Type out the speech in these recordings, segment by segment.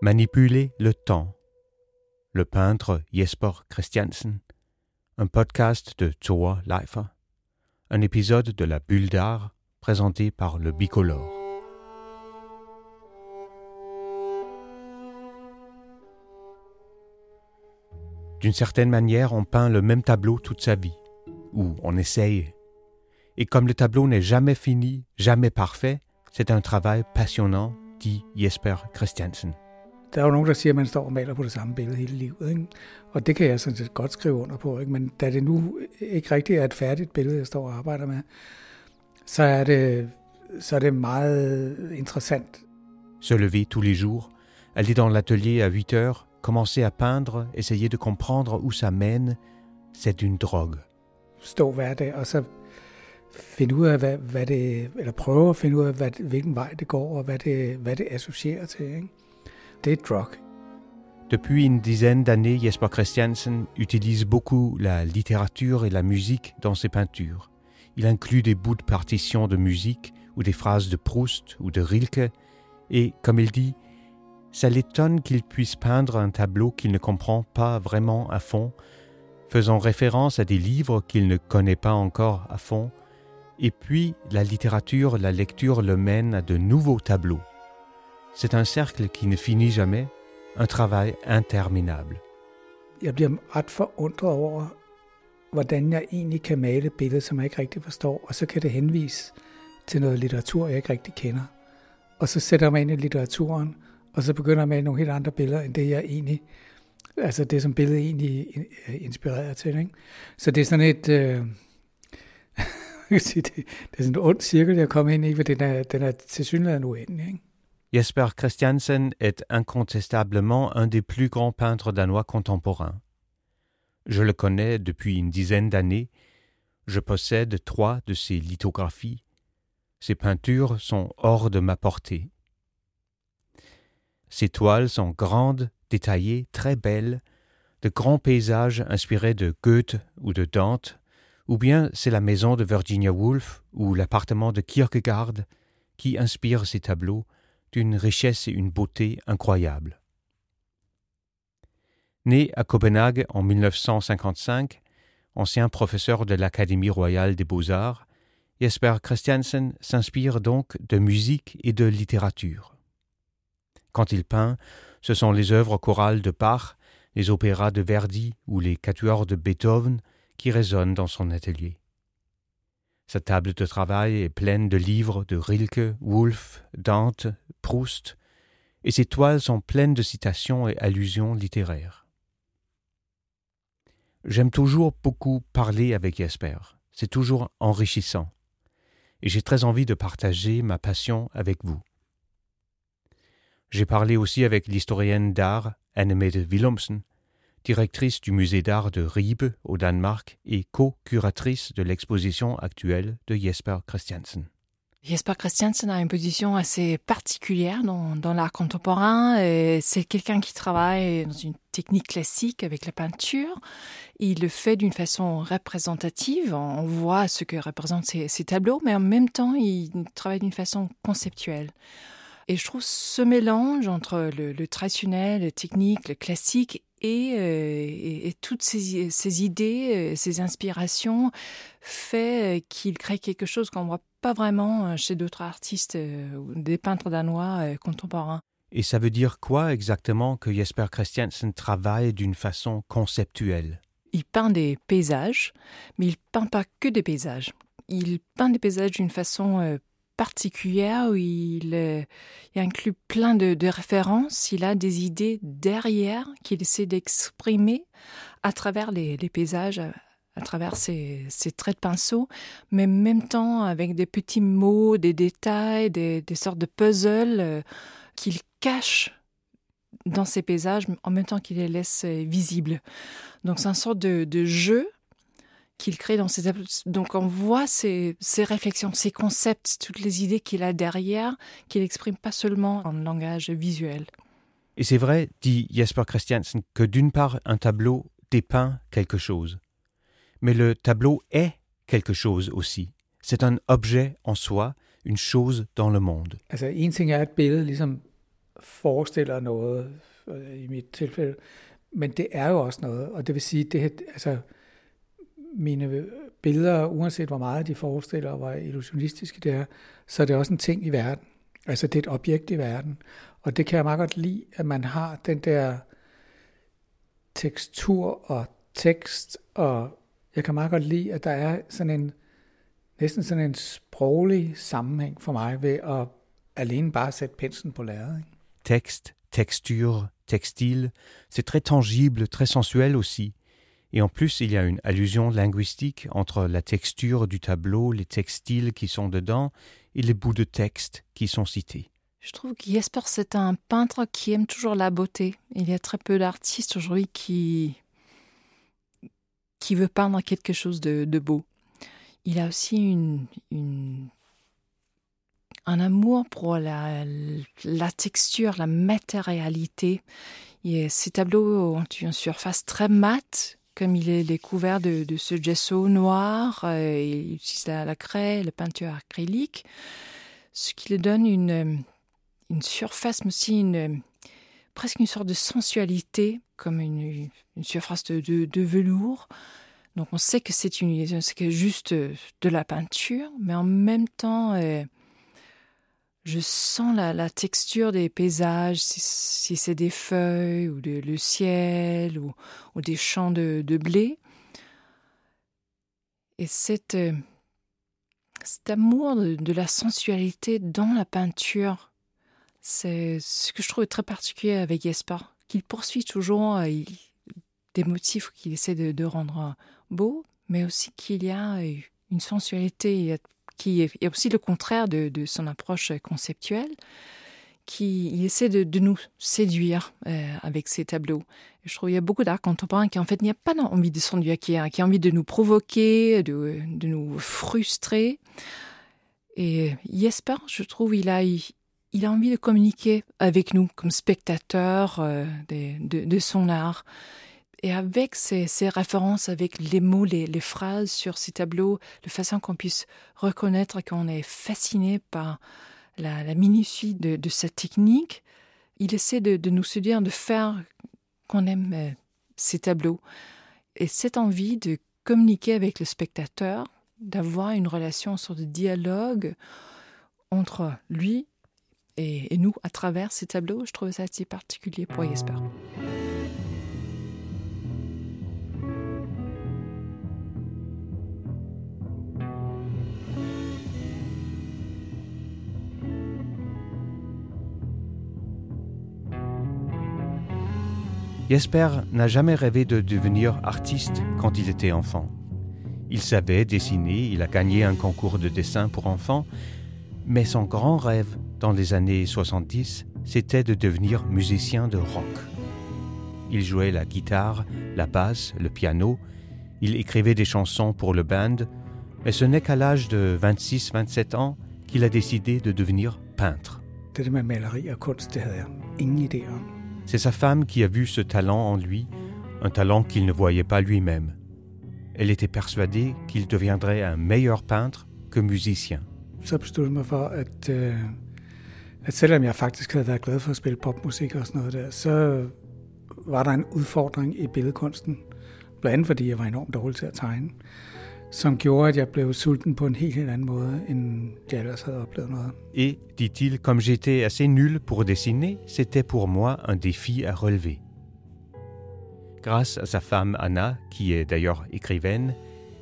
Manipuler le temps. Le peintre Jesper Christiansen. Un podcast de Thor Leifer. Un épisode de La Bulle d'art présenté par le Bicolore. D'une certaine manière, on peint le même tableau toute sa vie, ou on essaye. Et comme le tableau n'est jamais fini, jamais parfait, c'est un travail passionnant, dit Jesper Christiansen. Der er jo nogen, der siger, at man står og maler på det samme billede hele livet. Ikke? Og det kan jeg sådan set godt skrive under på. Ikke? Men da det nu ikke rigtig er et færdigt billede, jeg står og arbejder med, så er det, så er det meget interessant. Se lever tous les jours, aller dans l'atelier à 8 heures, commencer à peindre, essayer de comprendre où ça mène, c'est une drogue. Stå hver dag, og så finde ud af, hvad, hvad det, eller prøve at finde ud af, hvad, hvilken vej det går, og hvad det, hvad det associerer til. Ikke? Depuis une dizaine d'années, Jesper Christiansen utilise beaucoup la littérature et la musique dans ses peintures. Il inclut des bouts de partitions de musique ou des phrases de Proust ou de Rilke, et, comme il dit, ça l'étonne qu'il puisse peindre un tableau qu'il ne comprend pas vraiment à fond, faisant référence à des livres qu'il ne connaît pas encore à fond, et puis la littérature, la lecture le mène à de nouveaux tableaux. C'est un cercle qui ne finit jamais, un travail interminable. Jeg bliver ret forundret over, hvordan jeg egentlig kan male et billede, som jeg ikke rigtig forstår, og så kan det henvise til noget litteratur, jeg ikke rigtig kender. Og så sætter jeg mig ind i litteraturen, og så begynder jeg at male nogle helt andre billeder, end det jeg egentlig, altså det som billedet egentlig øh, inspirerer til. Ikke? Så det er sådan et, øh, det, det er sådan en ond cirkel, jeg kommer ind i, for den er, den er tilsyneladende uendelig. Ikke? Jesper Christiansen est incontestablement un des plus grands peintres danois contemporains. Je le connais depuis une dizaine d'années. Je possède trois de ses lithographies. Ses peintures sont hors de ma portée. Ses toiles sont grandes, détaillées, très belles, de grands paysages inspirés de Goethe ou de Dante, ou bien c'est la maison de Virginia Woolf ou l'appartement de Kierkegaard qui inspirent ces tableaux d'une richesse et une beauté incroyables. Né à Copenhague en 1955, ancien professeur de l'Académie royale des beaux-arts, Jesper Christiansen s'inspire donc de musique et de littérature. Quand il peint, ce sont les œuvres chorales de Bach, les opéras de Verdi ou les quatuors de Beethoven qui résonnent dans son atelier. Sa table de travail est pleine de livres de Rilke, Woolf, Dante, Proust, et ses toiles sont pleines de citations et allusions littéraires. J'aime toujours beaucoup parler avec Jesper, c'est toujours enrichissant, et j'ai très envie de partager ma passion avec vous. J'ai parlé aussi avec l'historienne d'art Annemette Willumsen, directrice du musée d'art de Ribe au Danemark et co-curatrice de l'exposition actuelle de Jesper Christiansen. Jesper Christiansen a une position assez particulière dans, l'art contemporain. C'est quelqu'un qui travaille dans une technique classique avec la peinture. Il le fait d'une façon représentative. On voit ce que représentent ces, ces tableaux, mais en même temps, il travaille d'une façon conceptuelle. Et je trouve ce mélange entre le, le traditionnel, le technique, le classique et, euh, et, et toutes ces, ces, idées, ces inspirations fait qu'il crée quelque chose qu'on ne voit pas vraiment chez d'autres artistes, des peintres danois contemporains. Et ça veut dire quoi exactement que Jesper Christiansen travaille d'une façon conceptuelle? Il peint des paysages, mais il peint pas que des paysages. Il peint des paysages d'une façon particulière où il, euh, inclut plein de, références, il a des idées derrière qu'il essaie d'exprimer à travers les, paysages, à travers ses, ses, traits de pinceau, mais en même temps avec des petits mots, des détails, des, sortes de puzzles euh, qu'il cache dans ces paysages en même temps qu'il les laisse visibles. Donc c'est une sorte de jeu qu'il crée dans ses donc on voit ses, ses, réflexions, ses concepts, toutes les idées qu'il a derrière, qu'il exprime pas seulement en langage visuel. Et c'est vrai, dit Jesper Christiansen, que d'une part un tableau dépeint quelque chose, mais le tableau est quelque chose aussi. C'est un objet en soi, une chose dans le monde. Altså en ting er, at billedet ligesom forestiller noget, øh, i mit tilfælde, men det er jo også noget, og det vil sige, det altså mine billeder, uanset hvor meget de forestiller, hvor illusionistiske det er, så er det også en ting i verden. Altså det er et objekt i verden. Og det kan jeg meget godt lide, at man har den der tekstur og tekst, og jeg kan meget godt lide, at der er sådan en, næsten sådan en sproglig sammenhæng for mig ved at alene bare sætte penslen på lærredet. Tekst, tekstur, textile, c'est très tangible, très sensuel aussi. Et en plus, il y a une allusion linguistique entre la texture du tableau, les textiles qui sont dedans et les bouts de texte qui sont cités. Je trouve que Jesper, c'est un peintre qui aime toujours la beauté. Il y a très peu d'artistes aujourd'hui qui, qui veut peindre quelque chose de, beau. Il a aussi une, une, un amour pour la, la texture, la matérialité. Et ces tableaux ont une surface très mate, comme il est, couvert de, ce gesso noir, euh, il utilise la, la craie, la peinture acrylique, ce qui lui donne une, une surface, mais aussi une, presque une sorte de sensualité, comme une, une surface de, velours. Donc on sait que c'est une, c'est juste de la peinture, mais en même temps, euh, je sens la, la, texture des paysages, si, c'est des feuilles ou de, le ciel ou, des champs de, blé. Et euh, cet amour de, la sensualité dans la peinture, c'est ce que je trouve très particulier avec Jesper, qu'il poursuit toujours euh, des motifs qu'il essaie de, de, rendre beaux, mais aussi qu'il y a une sensualité qui est, aussi le contraire de, son approche conceptuelle, qui il essaie de, nous séduire euh, avec ses tableaux. Je trouve qu'il y a beaucoup d'art contemporain qui en fait n'y a pas envie de séduire, qui a, qui a envie de nous provoquer, de, nous frustrer. Et Jesper, je trouve, il a, il, a envie de communiquer avec nous comme spectateurs euh, de son art. Et avec ces, ces, références, avec les mots, les, phrases sur ces tableaux, de façon qu'on puisse reconnaître qu'on est fasciné par la, minutie de, cette technique, il essaie de, de nous se dire, de faire qu'on aime euh, ces tableaux. Et cette envie de communiquer avec le spectateur, d'avoir une relation, sorte de dialogue entre lui et, et, nous à travers ces tableaux, je trouve ça assez particulier pour Jesper. Jesper n'a jamais rêvé de devenir artiste quand il était enfant. Il savait dessiner, il a gagné un concours de dessin pour enfants, mais son grand rêve dans les années 70, c'était de devenir musicien de rock. Il jouait la guitare, la basse, le piano, il écrivait des chansons pour le band, mais ce n'est qu'à l'âge de 26-27 ans qu'il a décidé de devenir peintre. C'est sa femme qui a vu ce talent en lui, un talent qu'il ne voyait pas lui-même. Elle était persuadée qu'il deviendrait un meilleur peintre que musicien. Så besluttede mig for, at, øh, at selvom jeg faktisk havde været glad for at spille popmusik og sådan noget der, så var der en udfordring i billedkunsten. Blandt andet fordi jeg var enormt dårlig til at tegne. Som gjorde, at jeg blev sulten på en helt, helt anden måde, end jeg ellers havde oplevet noget. Et, dit-il, comme j'étais assez nul pour dessiner, c'était pour moi un défi à relever. Grâce à sa femme Anna, qui est d'ailleurs écrivaine,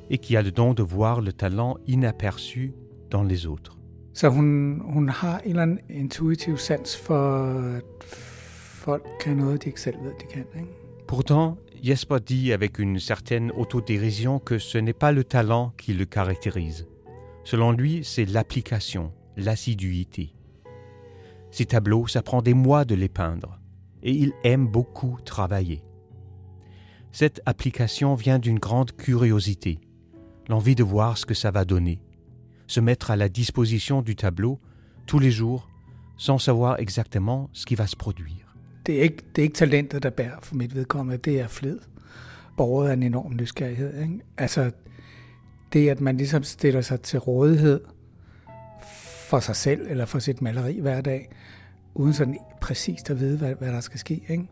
et qui a le don de voir le talent inaperçu dans les autres. Så hun, hun har en eller anden intuitiv sans for, at folk kan noget, de ikke selv ved, de kan. Ikke? Pourtant, Jesper dit avec une certaine autodérision que ce n'est pas le talent qui le caractérise. Selon lui, c'est l'application, l'assiduité. Ces tableaux, ça prend des mois de les peindre, et il aime beaucoup travailler. Cette application vient d'une grande curiosité, l'envie de voir ce que ça va donner, se mettre à la disposition du tableau tous les jours sans savoir exactement ce qui va se produire. Det er, ikke, det er ikke talentet, der bærer for mit vedkommende, det er flid. Borget af en enorm nysgerrighed. Ikke? Altså, det at man ligesom stiller sig til rådighed for sig selv eller for sit maleri hver dag, uden sådan præcist at vide, hvad, hvad der skal ske. Ikke?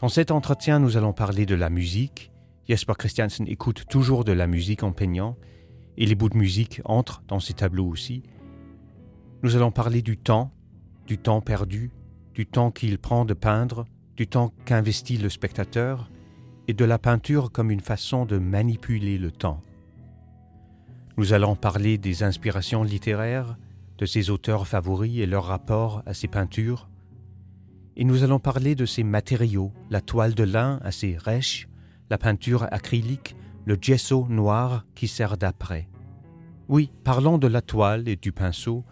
Dans cet entretien, nous allons parler de la musique. Jesper Christiansen écoute toujours de la musique en peignant, et les bouts de musique entrent dans ses tableaux aussi. Nous allons parler du temps, du temps perdu, du temps qu'il prend de peindre, du temps qu'investit le spectateur, et de la peinture comme une façon de manipuler le temps. Nous allons parler des inspirations littéraires, de ses auteurs favoris et leur rapport à ses peintures, et nous allons parler de ses matériaux, la toile de lin assez rêche, la peinture acrylique, le gesso noir qui sert d'après. Oui, parlons de la toile et du pinceau,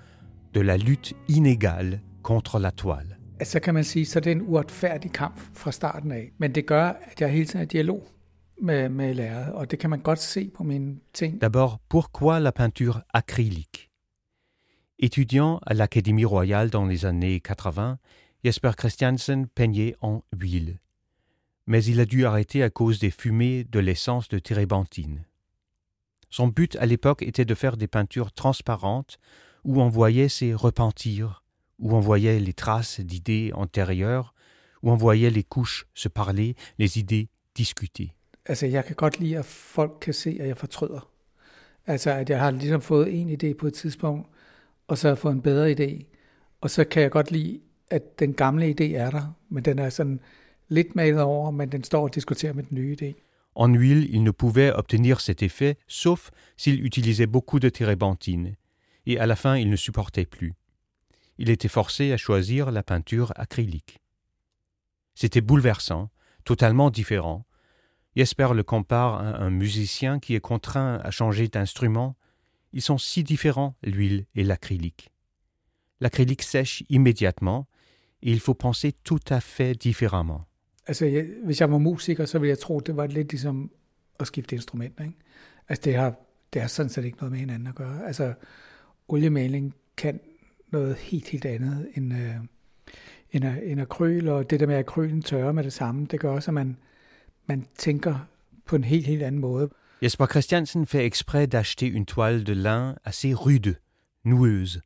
de la lutte inégale contre la toile. D'abord, pourquoi la peinture acrylique? Étudiant à l'Académie royale dans les années 80, Jesper Christiansen peignait en huile. Mais il a dû arrêter à cause des fumées de l'essence de térébenthine. Son but à l'époque était de faire des peintures transparentes où on voyait ses repentirs, où on voyait les traces d'idées antérieures, où on voyait les couches se parler, les idées discuter. Altså, jeg kan godt lide, at folk kan se, at jeg fortryder. Altså, at jeg har ligesom fået en idé på et tidspunkt, og så har jeg fået en bedre idé. Og så kan jeg godt lide, at den gamle idé er der, men den er sådan, lidt malet over, men den står og diskuterer med den nye idé. En huile, il ne pouvait obtenir cet effet sauf s'il utilisait beaucoup de térébenthine, et à la fin il ne supportait plus. Il était forcé à choisir la peinture acrylique. C'était bouleversant, totalement différent. Jesper le compare à un musicien qui est contraint à changer d'instrument. Ils sont si différents, l'huile et l'acrylique. L'acrylique sèche immédiatement, et il faut penser tout à fait différemment. Altså, jeg, hvis jeg var musiker, så ville jeg tro, det var lidt ligesom at skifte instrument. Ikke? Altså, det har, det har sådan set ikke noget med hinanden at gøre. Altså, oliemaling kan Jesper Christiansen fait exprès d'acheter une toile de lin assez rude, noueuse.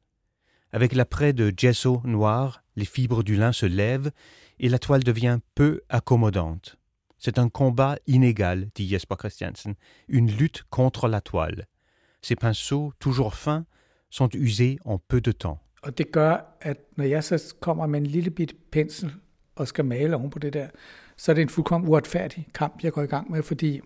Avec l'après de gesso noir, les fibres du lin se lèvent et la toile devient peu accommodante. C'est un combat inégal, dit Jesper Christiansen, une lutte contre la toile. Ces pinceaux, toujours fins, sont usés en peu de temps. Og det gør, at når jeg så kommer med en lille bit pensel og skal male oven på det der, så er det en fuldkommen uretfærdig kamp, jeg går i gang med, fordi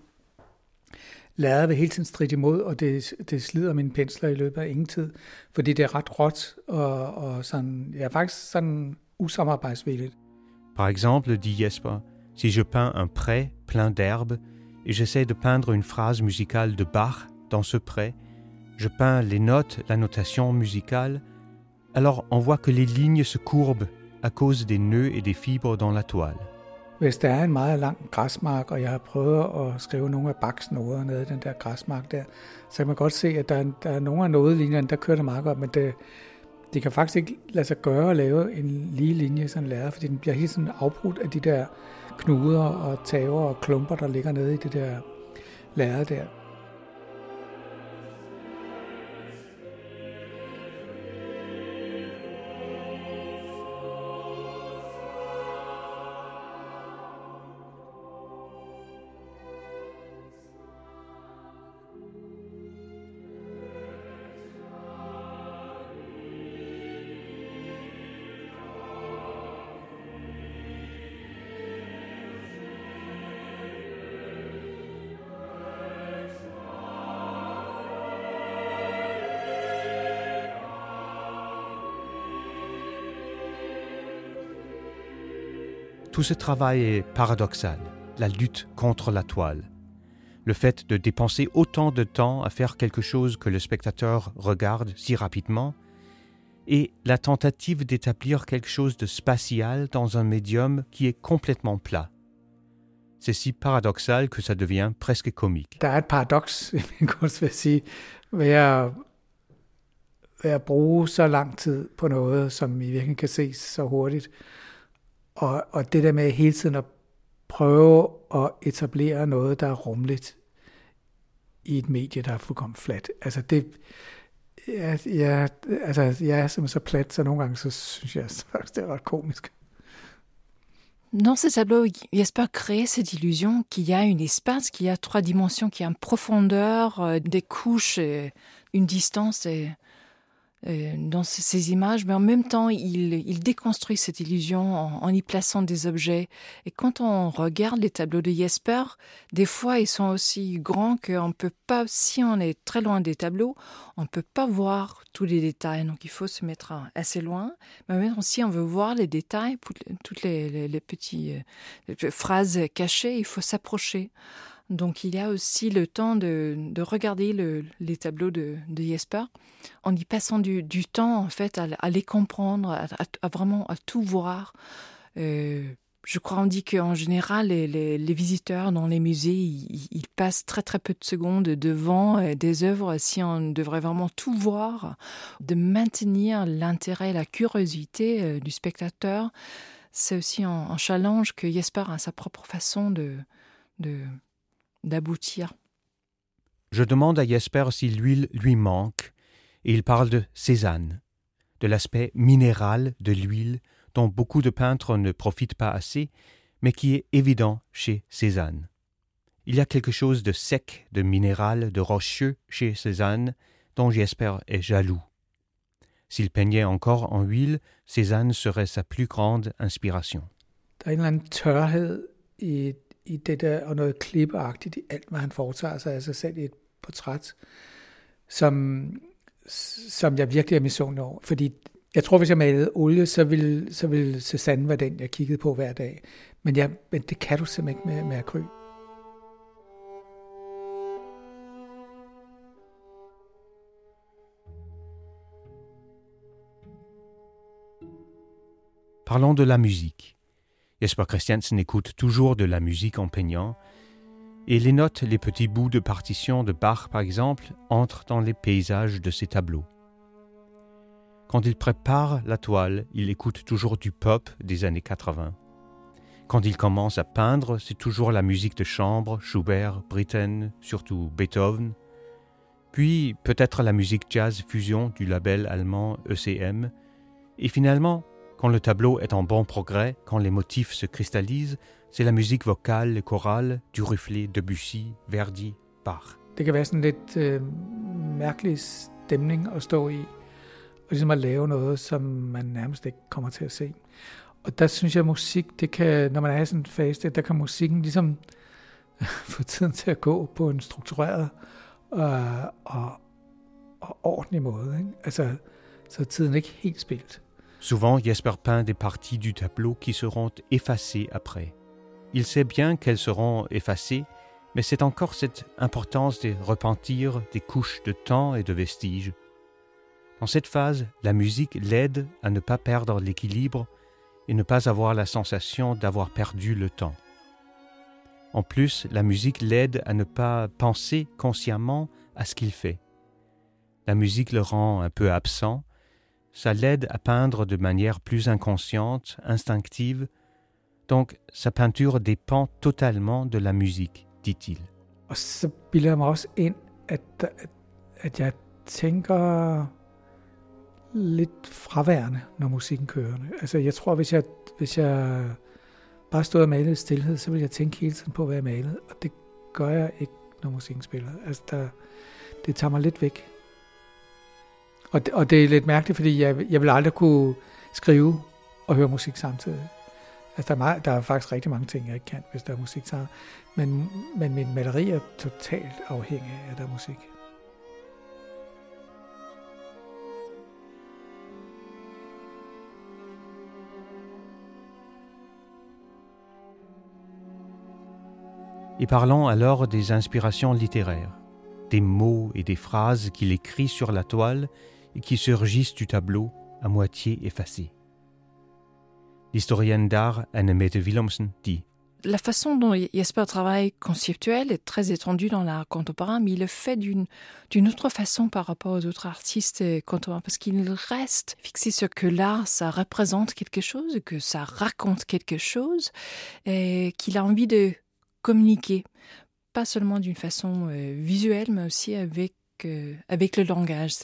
lærret vil hele tiden stride imod, og det, det slider mine pensler i løbet af ingen tid, fordi det er ret råt, og, og sådan, jeg er faktisk sådan usamarbejdsvilligt. Par exemple, dit Jesper, si je peins un pré plein d'herbe, et j'essaie de peindre une phrase musicale de Bach dans ce pré, je peins les notes, la notation musicale, alors on voit que les lignes se courbent à cause des nœuds et des fibres dans la toile. Hvis der er en meget lang græsmark, og jeg har prøvet at skrive nogle af baksnoder ned nede i den der græsmark der, så kan man godt se, at der er, der er nogle af nodelinjerne, der kører det meget godt, men det, det kan faktisk ikke lade sig gøre at lave en lige linje sådan lærer, fordi den bliver helt sådan afbrudt af de der knuder og taver og klumper, der ligger nede i det der lærer der. Tout ce travail est paradoxal, la lutte contre la toile. Le fait de dépenser autant de temps à faire quelque chose que le spectateur regarde si rapidement, et la tentative d'établir quelque chose de spatial dans un médium qui est complètement plat. C'est si paradoxal que ça devient presque comique. Der er et paradoks i min kunst, vil jeg sige, ved at, ved at bruge så lang tid på noget, som i virkeligheden kan. Og, og det der med hele tiden at prøve at etablere noget, der er rumligt i et medie, der er fuldkommen fladt. Altså det, Ja, ja, altså, jeg er simpelthen så plat, så nogle gange så synes jeg faktisk, det er ret komisk. Dans ce tableau, Jesper crée cette illusion qu'il y a une espace, qu'il y a trois dimensions, qu'il y a une profondeur, euh, des couches, et une distance. Et dans ces images, mais en même temps, il, déconstruit cette illusion en, y plaçant des objets. Et quand on regarde les tableaux de Jesper, des fois, ils sont aussi grands qu'on peut pas, si on est très loin des tableaux, on peut pas voir tous les détails. Donc, il faut se mettre assez loin. Mais même si on veut voir les détails, toutes les, les petites euh, phrases cachées, il faut s'approcher. Donc il y a aussi le temps de, de regarder le, les tableaux de, de, Jesper en y passant du, temps en fait à, les comprendre, à, vraiment à tout voir. Euh, je crois on dit qu'en général les, les, visiteurs dans les musées ils, passent très très peu de secondes devant euh, des œuvres si on devrait vraiment tout voir, de maintenir l'intérêt, la curiosité euh, du spectateur. C'est aussi un, challenge que Jesper a sa propre façon de d'aboutir. Je demande à Jesper si l'huile lui manque, et il parle de Cézanne, de l'aspect minéral de l'huile dont beaucoup de peintres ne profitent pas assez, mais qui est évident chez Cézanne. Il y a quelque chose de sec, de minéral, de rocheux chez Cézanne, dont Jesper est jaloux. S'il peignait encore en huile, Cézanne serait sa plus grande inspiration. Der er en eller anden tørhed i i det der, og noget klippeagtigt i alt, hvad han foretager sig af sig selv i et portræt, som, som jeg virkelig er misundelig over. Fordi jeg tror, hvis jeg malede olie, så ville, så ville Cézanne være den, jeg kiggede på hver dag. Men, jeg, men det kan du simpelthen ikke med, med akryl. Parlons de la musique. Jesper Christiansen écoute toujours de la musique en peignant, et les notes, les petits bouts de partition de Bach par exemple, entrent dans les paysages de ses tableaux. Quand il prépare la toile, il écoute toujours du pop des années 80. Quand il commence à peindre, c'est toujours la musique de chambre, Schubert, Britten, surtout Beethoven, puis peut-être la musique jazz fusion du label allemand ECM, et finalement Quand le tableau est en bon progrès, quand les motifs se cristallisent, c'est la musique vocale, chorale, du Rufflet, Debussy, Verdi, Bach. Det kan være sådan lidt øh, mærkelig stemning at stå i, og ligesom at lave noget, som man nærmest ikke kommer til at se. Og der synes jeg, at musik, det kan, når man er i sådan en fase, der kan musikken ligesom få tiden til at gå på en struktureret og, og, og ordentlig måde. Ikke? Altså, så er tiden ikke helt spildt. Souvent, Jesper peint des parties du tableau qui seront effacées après. Il sait bien qu'elles seront effacées, mais c'est encore cette importance de repentir des couches de temps et de vestiges. Dans cette phase, la musique l'aide à ne pas perdre l'équilibre et ne pas avoir la sensation d'avoir perdu le temps. En plus, la musique l'aide à ne pas penser consciemment à ce qu'il fait. La musique le rend un peu absent, ça l'aide à peindre de manière plus inconsciente, instinctive, donc sa peinture dépend totalement de la musique, dit-il. Lidt fraværende, når musikken kører. Altså jeg tror, hvis jeg, hvis jeg bare stod og malede i stillhed, så ville jeg tænke hele tiden på, hvad jeg malede, og det gør jeg ikke, når musikken spiller. Altså der, det tager mig lidt væk. Og og det er lidt mærkeligt, fordi jeg, jeg vil aldrig kunne skrive og høre musik samtidig. Altså, der er, meget, der er faktisk rigtig mange ting, jeg ikke kan, hvis der er musik sammen. Men, men min maleri er totalt afhængig af, at der er musik. Et parlons alors des inspirations littéraires, des mots et des phrases qu'il écrit sur la toile qui surgissent du tableau à moitié effacé. L'historienne d'art Annemette Willumsen dit la façon dont Jesper travaille conceptuel est très étendue dans l'art contemporain, mais il le fait d'une autre façon par rapport aux autres artistes contemporains, parce qu'il reste fixé sur que l'art, ça représente quelque chose, que ça raconte quelque chose, et qu'il a envie de communiquer, pas seulement d'une façon euh, visuelle, mais aussi avec, euh, avec le langage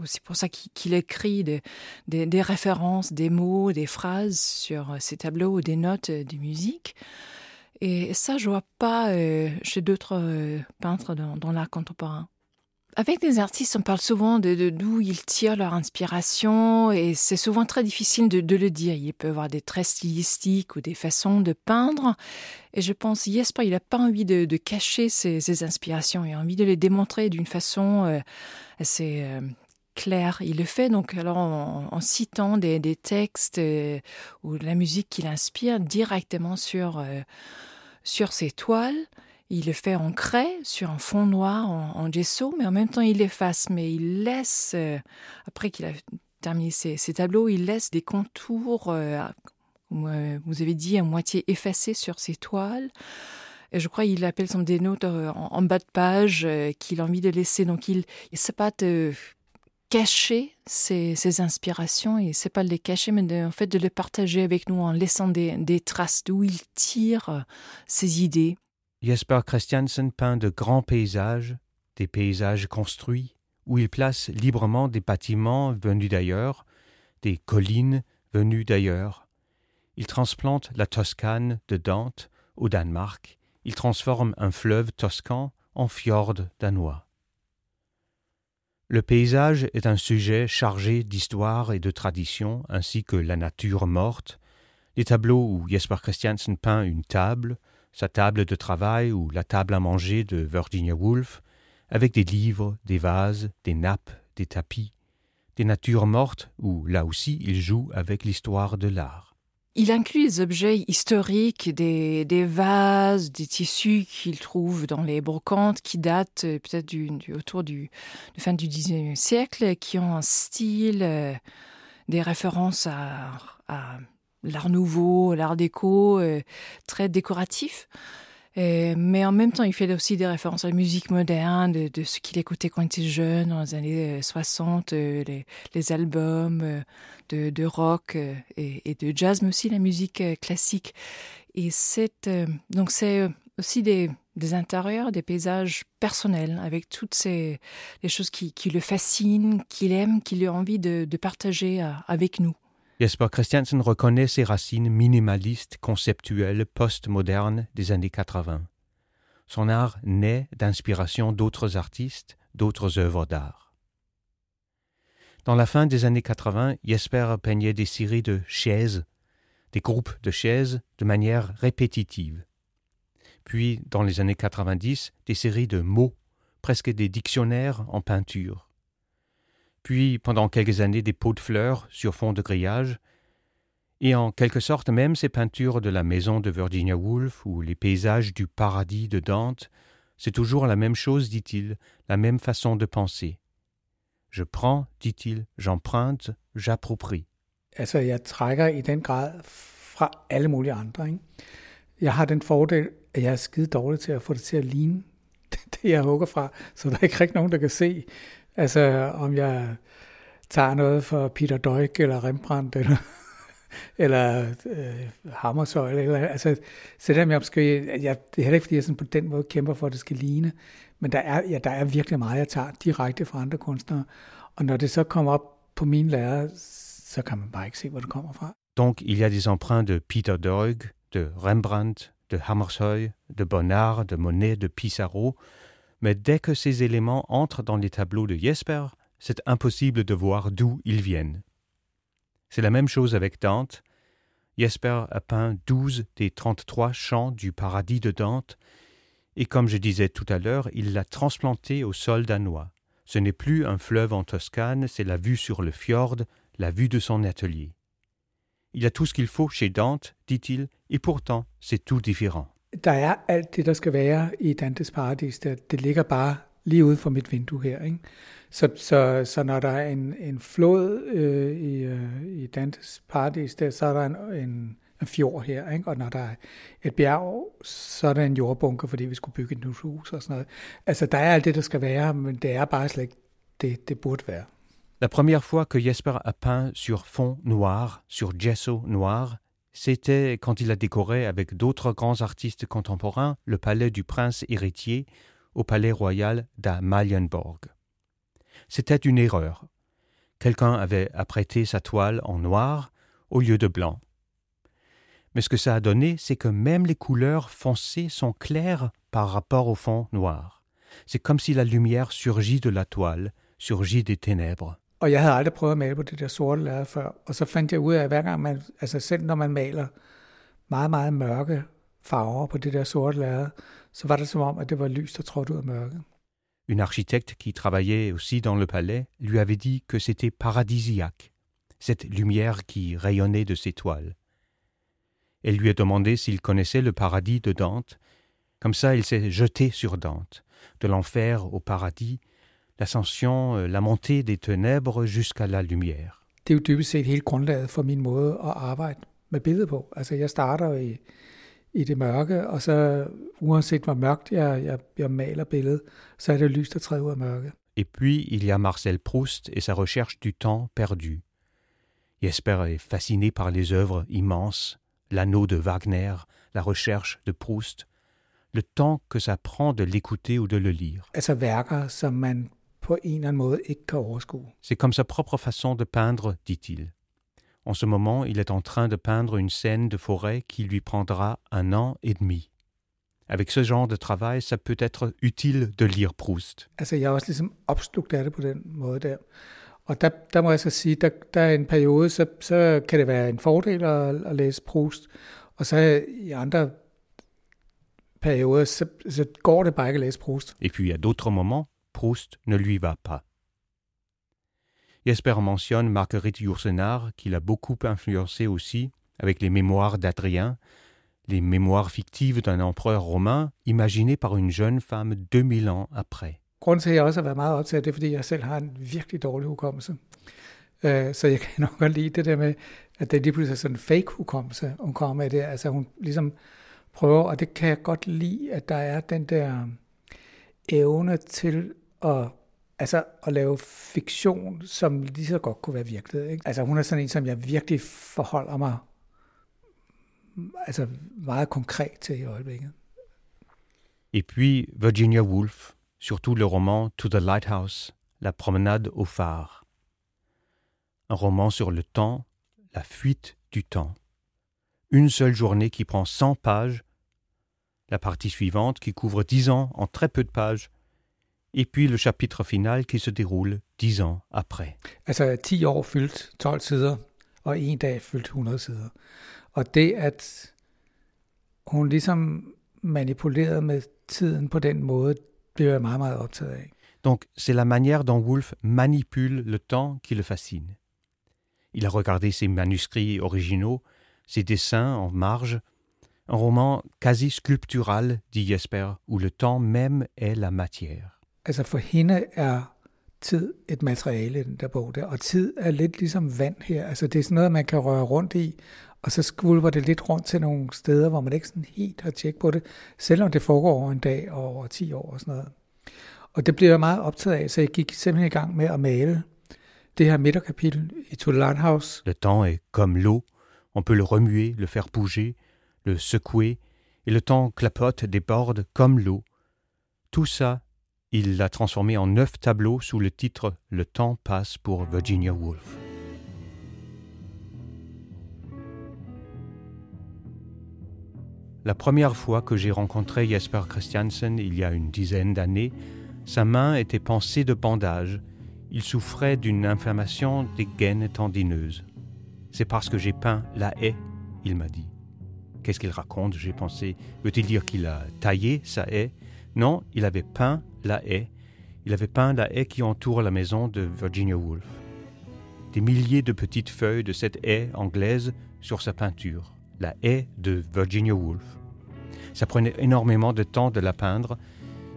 aussi pour ça qu'il écrit des, références, des mots, des phrases sur ses tableaux ou des notes de musique. Et ça, je vois pas euh, chez d'autres euh, peintres dans, l'art contemporain. Avec des artistes, on parle souvent de d'où ils tirent leur inspiration et c'est souvent très difficile de, le dire. Il peut y avoir des traits stylistiques ou des façons de peindre. Et je pense, Jesper, il n'a pas envie de, cacher ses, inspirations. Il a envie de les démontrer d'une façon euh, assez euh, claire. Il le fait donc alors en, citant des, textes euh, ou la musique qu'il inspire directement sur, euh, sur ses toiles. Il le fait en craie sur un fond noir en, gesso, mais en même temps il efface, mais il laisse, euh, après qu'il a terminé ses, tableaux, il laisse des contours, vous avez dit, à moitié effacés sur ses toiles. Et je crois qu'il appelle son des notes en, bas de page qu'il a envie de laisser. Donc il sait pas de cacher ses, ses inspirations et c'est pas de les cacher, mais en fait de les partager avec nous en laissant des, des traces d'où il tire ses idées. Jesper Christiansen peint de grands paysages, des paysages construits, où il place librement des bâtiments venus d'ailleurs, des collines venues d'ailleurs. Il transplante la Toscane de Dante au Danemark, il transforme un fleuve toscan en fjord danois. Le paysage est un sujet chargé d'histoire et de tradition, ainsi que la nature morte. Les tableaux où Jesper Christiansen peint une table, sa table de travail ou la table à manger de Virginia Woolf, avec des livres, des vases, des nappes, des tapis, des natures mortes où, là aussi, il joue avec l'histoire de l'art. Il inclut les objets historiques, des, vases, des tissus qu'il trouve dans les brocantes qui datent euh, peut-être du, autour du, fin du XIXe siècle, qui ont un style, euh, des références à, à l'art nouveau, l'art déco, euh, très décoratif. Et, mais en même temps, il fait aussi des références à la musique moderne, de, ce qu'il écoutait quand il était jeune, dans les années 60, euh, les, les, albums euh, de, rock euh, et, de jazz, mais aussi la musique euh, classique. Et c'est euh, donc c'est aussi des, intérieurs, des paysages personnels, avec toutes ces les choses qui, le fascinent, qu'il aime, qu'il a envie de, partager euh, avec nous. Jesper Christiansen reconnaît ses racines minimalistes, conceptuelles, postmodernes des années 80. Son art naît d'inspiration d'autres artistes, d'autres œuvres d'art. Dans la fin des années 80, Jesper peignait des séries de chaises, des groupes de chaises de manière répétitive. Puis, dans les années 90, des séries de mots, presque des dictionnaires en peinture puis pendant quelques années des pots de fleurs sur fond de grillage, et en quelque sorte même ces peintures de la maison de Virginia Woolf ou les paysages du paradis de Dante, c'est toujours la même chose, dit-il, la même façon de penser. Je prends, dit-il, j'emprunte, j'approprie. Altså, jeg trækker i den grad fra alle mulige andre. Ikke? Jeg har den fordel, at jeg er skide dårlig til at få det til at ligne det, jeg hugger fra, så der er ikke rigtig nogen, der kan se, Altså om jeg tager noget for Peter Døjk eller Rembrandt eller, eller øh, Hammershøj. Eller, altså, så det, jeg måske, jeg, det er heller ikke, fordi jeg sådan på den måde kæmper for, at det skal ligne, men der er, ja, der er virkelig meget, jeg tager direkte fra andre kunstnere. Og når det så kommer op på mine lærer, så kan man bare ikke se, hvor det kommer fra. Donc il y a des emprunts de Peter Deug, de Rembrandt, de Hammershøi, de Bonnard, de Monet, de Pissarro, mais dès que ces éléments entrent dans les tableaux de Jesper, c'est impossible de voir d'où ils viennent. C'est la même chose avec Dante. Jesper a peint 12 des 33 chants du paradis de Dante, et comme je disais tout à l'heure, il l'a transplanté au sol danois. Ce n'est plus un fleuve en Toscane, c'est la vue sur le fjord, la vue de son atelier. Il a tout ce qu'il faut chez Dante, dit-il, et pourtant c'est tout différent. Der er alt det, der skal være i Dantes Paradis. Det, det ligger bare lige ude for mit vindue her. Ikke? Så, så, så når der er en, en flod øh, i, øh, i Dantes Paradis, der, så er der en, en, en fjord her. Ikke? Og når der er et bjerg, så er der en jordbunker, fordi vi skulle bygge et nyt hus og sådan noget. Altså, der er alt det, der skal være, men det er bare slet ikke det, det burde være. La première fois que Jesper a peint sur fond noir, sur gesso noir, C'était quand il a décoré avec d'autres grands artistes contemporains le palais du prince héritier au palais royal d'Amalienborg. C'était une erreur. Quelqu'un avait apprêté sa toile en noir au lieu de blanc. Mais ce que ça a donné, c'est que même les couleurs foncées sont claires par rapport au fond noir. C'est comme si la lumière surgit de la toile, surgit des ténèbres. Og jeg havde aldrig prøvet at male på det der sorte lærred før. Og så fandt jeg ud af, at hver gang man, altså selv når man maler meget, meget mørke farver på det der sorte lærred, så var det som om, at det var lys, der trådte ud af mørket. Une architecte qui travaillait aussi dans le palais lui avait dit que c'était paradisiaque, cette lumière qui rayonnait de ses toiles. Elle lui a demandé s'il connaissait le paradis de Dante. Comme ça, il s'est jeté sur Dante, de l'enfer au paradis, l'ascension, euh, la montée des ténèbres jusqu'à la lumière. Det er jo dybest set hele grundlaget for min måde at arbejde med billedet på. Altså jeg starter i, i det mørke, og så uanset hvor mørkt jeg, jeg, jeg maler billedet, så er det lys, der træder ud af mørket. Et puis, il y a Marcel Proust et sa recherche du temps perdu. Jesper est fasciné par les œuvres immenses, l'anneau de Wagner, la recherche de Proust, le temps que ça prend de l'écouter ou de le lire. Altså værker, som man på en eller anden måde ikke kan overskue. C'est comme sa propre façon de peindre, dit-il. En ce moment, il est en train de peindre une scène de forêt qui lui prendra un an et demi. Avec ce genre de travail, ça peut être utile de lire Proust. Altså jeg er også ligesom opslugt af det på den måde der. Og der, der må jeg så sige, der, der er en periode, så, så kan det være en fordel at, at læse Proust, og så i andre perioder, så, så går det bare ikke at læse Proust. Et puis à d'autres moments, Proust ne lui va pas. Jesper mentionne Marguerite Yourcenar, qui l'a beaucoup influencé aussi, avec les mémoires d'Adrien, les mémoires fictives d'un empereur romain imaginé par une jeune femme 2000 ans après. Grunden til, at jeg også har været meget optaget, det er, fordi jeg selv har en virkelig dårlig hukommelse. Uh, så jeg kan nok godt lide det der med, at det lige pludselig er sådan en fake hukommelse, hun kommer med det. Altså hun ligesom prøver, og det kan jeg godt lide, at der er den der evne til Et puis Virginia Woolf, surtout le roman To the Lighthouse, La promenade au phare. Un roman sur le temps, la fuite du temps. Une seule journée qui prend 100 pages, la partie suivante qui couvre 10 ans en très peu de pages, et puis le chapitre final qui se déroule 10 ans après. Altså 10 år fyldt 12 sider, og en dag fyldt 100 sider. Og det, at hun ligesom manipulerede med tiden på den måde, blev jeg meget, meget optaget af. Donc c'est la manière dont Woolf manipule le temps qui le fascine. Il a regardé ses manuscrits originaux, ses dessins en marge, un roman quasi sculptural, dit Jesper, où le temps même est la matière. Altså for hende er tid et materiale i den der bog der, og tid er lidt ligesom vand her. Altså det er sådan noget, man kan røre rundt i, og så skvulver det lidt rundt til nogle steder, hvor man ikke sådan helt har tjek på det, selvom det foregår over en dag og over 10 år og sådan noget. Og det blev jeg meget optaget af, så jeg gik simpelthen i gang med at male det her midterkapitel i To Le temps est comme l'eau, on peut le remuer, le faire bouger, le secouer, et le temps clapote, déborde comme l'eau. Tout ça, il l'a transformé en neuf tableaux sous le titre Le temps passe pour Virginia Woolf. La première fois que j'ai rencontré Jesper Christiansen il y a une dizaine d'années, sa main était pansée de bandage. Il souffrait d'une inflammation des gaines tendineuses. C'est parce que j'ai peint la haie, il m'a dit. Qu'est-ce qu'il raconte? J'ai pensé, veut-il dire qu'il a taillé sa haie? Non, il avait peint la haie. Il avait peint la haie qui entoure la maison de Virginia Woolf. Des milliers de petites feuilles de cette haie anglaise sur sa peinture la haie de Virginia Woolf. Ça prenait énormément de temps de la peindre,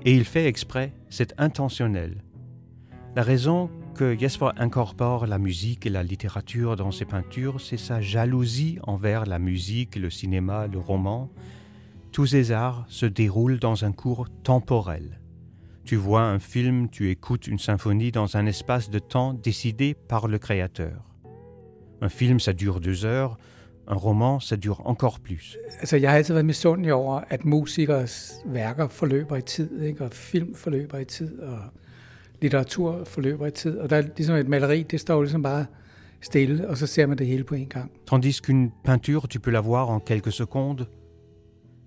et il fait exprès, c'est intentionnel. La raison que Jesper incorpore la musique et la littérature dans ses peintures, c'est sa jalousie envers la musique, le cinéma, le roman. Tous ces arts se déroulent dans un cours temporel. Tu vois un film, tu écoutes une symphonie dans un espace de temps décidé par le créateur. Un film, ça dure deux heures, un roman, ça dure encore plus. Altså, jeg har altid været misundelig over, at musikers værker forløber i tid, ikke? og film forløber i tid, og litteratur forløber i tid. Og der er ligesom et maleri, det står ligesom bare stille, og så ser man det hele på en gang. Tandis qu'une peinture, tu peux la voir en quelques secondes,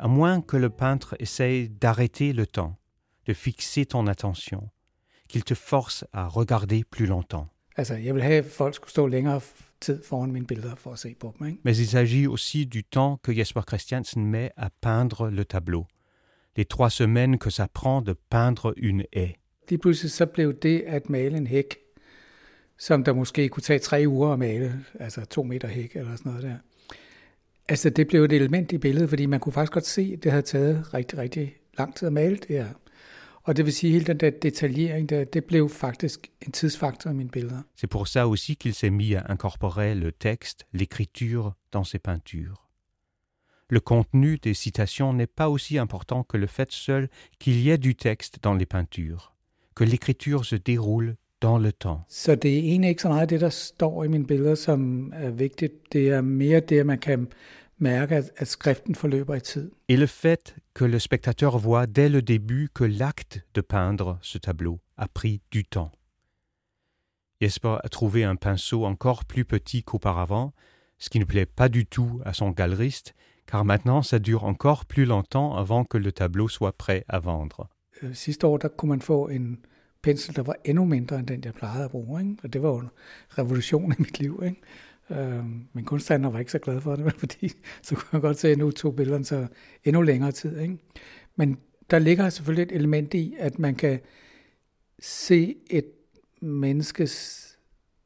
à moins que le peintre essaye d'arrêter le temps, de fixer ton attention, qu'il te force à regarder plus longtemps. Mais il s'agit aussi du temps que Jesper Christiansen met à peindre le tableau, les trois semaines que ça prend de peindre une haie. Som der måske kunne tage tre uger at male, altså to meter hæk eller sådan noget der. Altså det blev et element i billedet, fordi man kunne faktisk godt se, at det havde taget rigtig, rigtig lang tid at male det her. Og det vil sige, hele den der detaljering, der, det blev faktisk en tidsfaktor i mine billeder. C'est pour ça aussi qu'il s'est mis à incorporer le texte, l'écriture dans ses peintures. Le contenu des citations n'est pas aussi important que le fait seul qu'il y ait du texte dans les peintures, que l'écriture se déroule dans le temps. Så det er egentlig ikke så meget det, der står i mine billeder, som er vigtigt. Det er mere det, at man kan Et le fait que le spectateur voit dès le début que l'acte de peindre ce tableau a pris du temps. Jesper a trouvé un pinceau encore plus petit qu'auparavant, ce qui ne plaît pas du tout à son galeriste, car maintenant ça dure encore plus longtemps avant que le tableau soit prêt à vendre. Øh, Sidste år, der kunne man få en pensel, der var endnu mindre end den, jeg plejede at bruge. Ikke? Og det var jo en revolution i mit liv. Ikke? Øh, min kunsthandler var ikke så glad for det, vel, fordi så kunne jeg godt se, at nu tog billederne så endnu længere tid. Ikke? Men der ligger selvfølgelig et element i, at man kan se et menneskes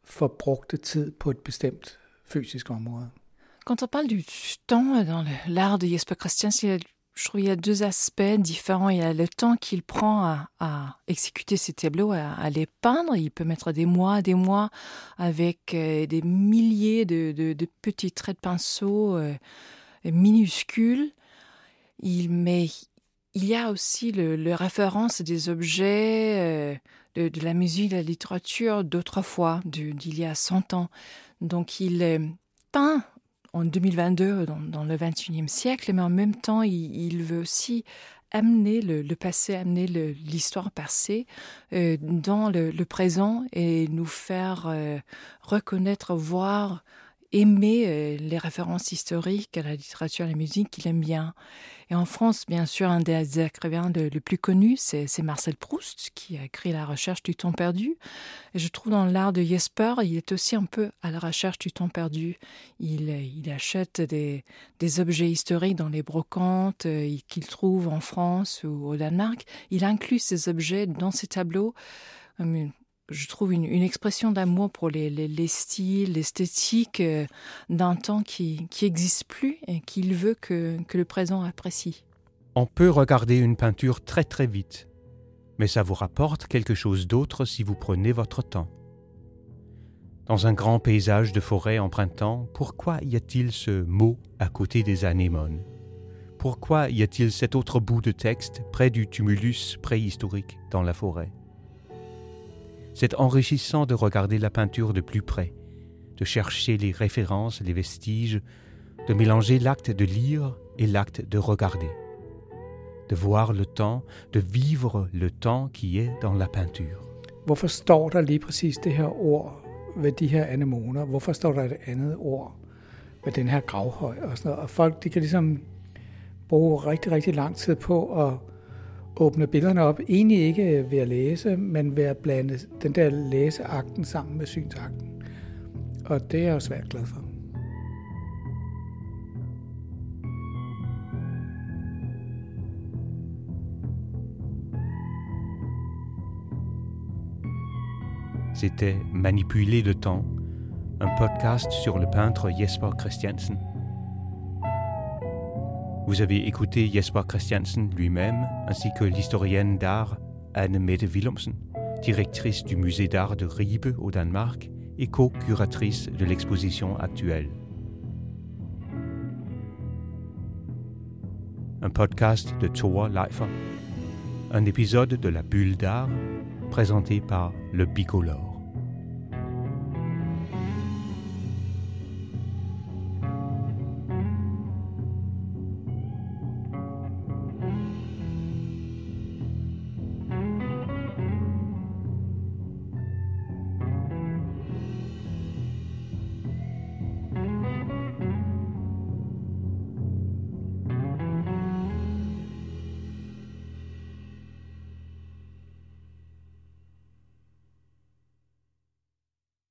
forbrugte tid på et bestemt fysisk område. Quand on parle du temps dans le- l'art de Jesper Christiansen, il y a- je trouve qu'il y a deux aspects différents. Il y a le temps qu'il prend à, exécuter ses tableaux, à, les peindre. Il peut mettre des mois, des mois avec euh, des milliers de, petits traits de pinceau euh, minuscules. Il, mais il y a aussi le, référence des objets, euh, de, de la musique, de la littérature d'autrefois, d'il y a 100 ans. Donc il peint en 2022 dans, dans le 21e siècle, mais en même temps, il, veut aussi amener le, passé, amener l'histoire passée euh, dans le, le présent et nous faire euh, reconnaître, voir, aimer euh, les références historiques à la littérature, à la musique qu'il aime bien. Et en France, bien sûr, un des écrivains le, le plus connu, c'est Marcel Proust, qui a écrit La recherche du temps perdu. Et je trouve dans l'art de Jesper, il est aussi un peu à la recherche du temps perdu. Il, euh, achète des, des objets historiques dans les brocantes euh, qu'il trouve en France ou au Danemark. Il inclut ces objets dans ses tableaux. Je trouve une, expression d'amour pour les, les, les styles, l'esthétique euh, d'un temps qui qui existe plus et qu'il veut que, que le présent apprécie. On peut regarder une peinture très très vite, mais ça vous rapporte quelque chose d'autre si vous prenez votre temps. Dans un grand paysage de forêt en printemps, pourquoi y a-t-il ce mot à côté des anémones? Pourquoi y a-t-il cet autre bout de texte près du tumulus préhistorique dans la forêt? C'est enrichissant de regarder la peinture de plus près, de chercher les références, les vestiges, de mélanger l'acte de lire et l'acte de regarder de voir le temps, de vivre le temps qui est dans la peinture. Hvorfor står der lige præcis det her ord ved de her anemoner? Hvorfor står der et andet ord ved den her gravhøj og sådan noget? Og folk, de kan ligesom bruge rigtig, rigtig lang tid på åbne billederne op. Egentlig ikke øh, ved at læse, men ved at blande den der læseakten sammen med synsakten. Og det er jeg jo svært glad for. C'était Manipuler le temps, un podcast sur le peintre Jesper Christiansen. Vous avez écouté Jesper Christiansen lui-même, ainsi que l'historienne d'art Anne Mette Willumsen, directrice du musée d'art de Ribe au Danemark et co-curatrice de l'exposition actuelle. Un podcast de Thor Leifer, un épisode de La Bulle d'art présenté par le Bicolore.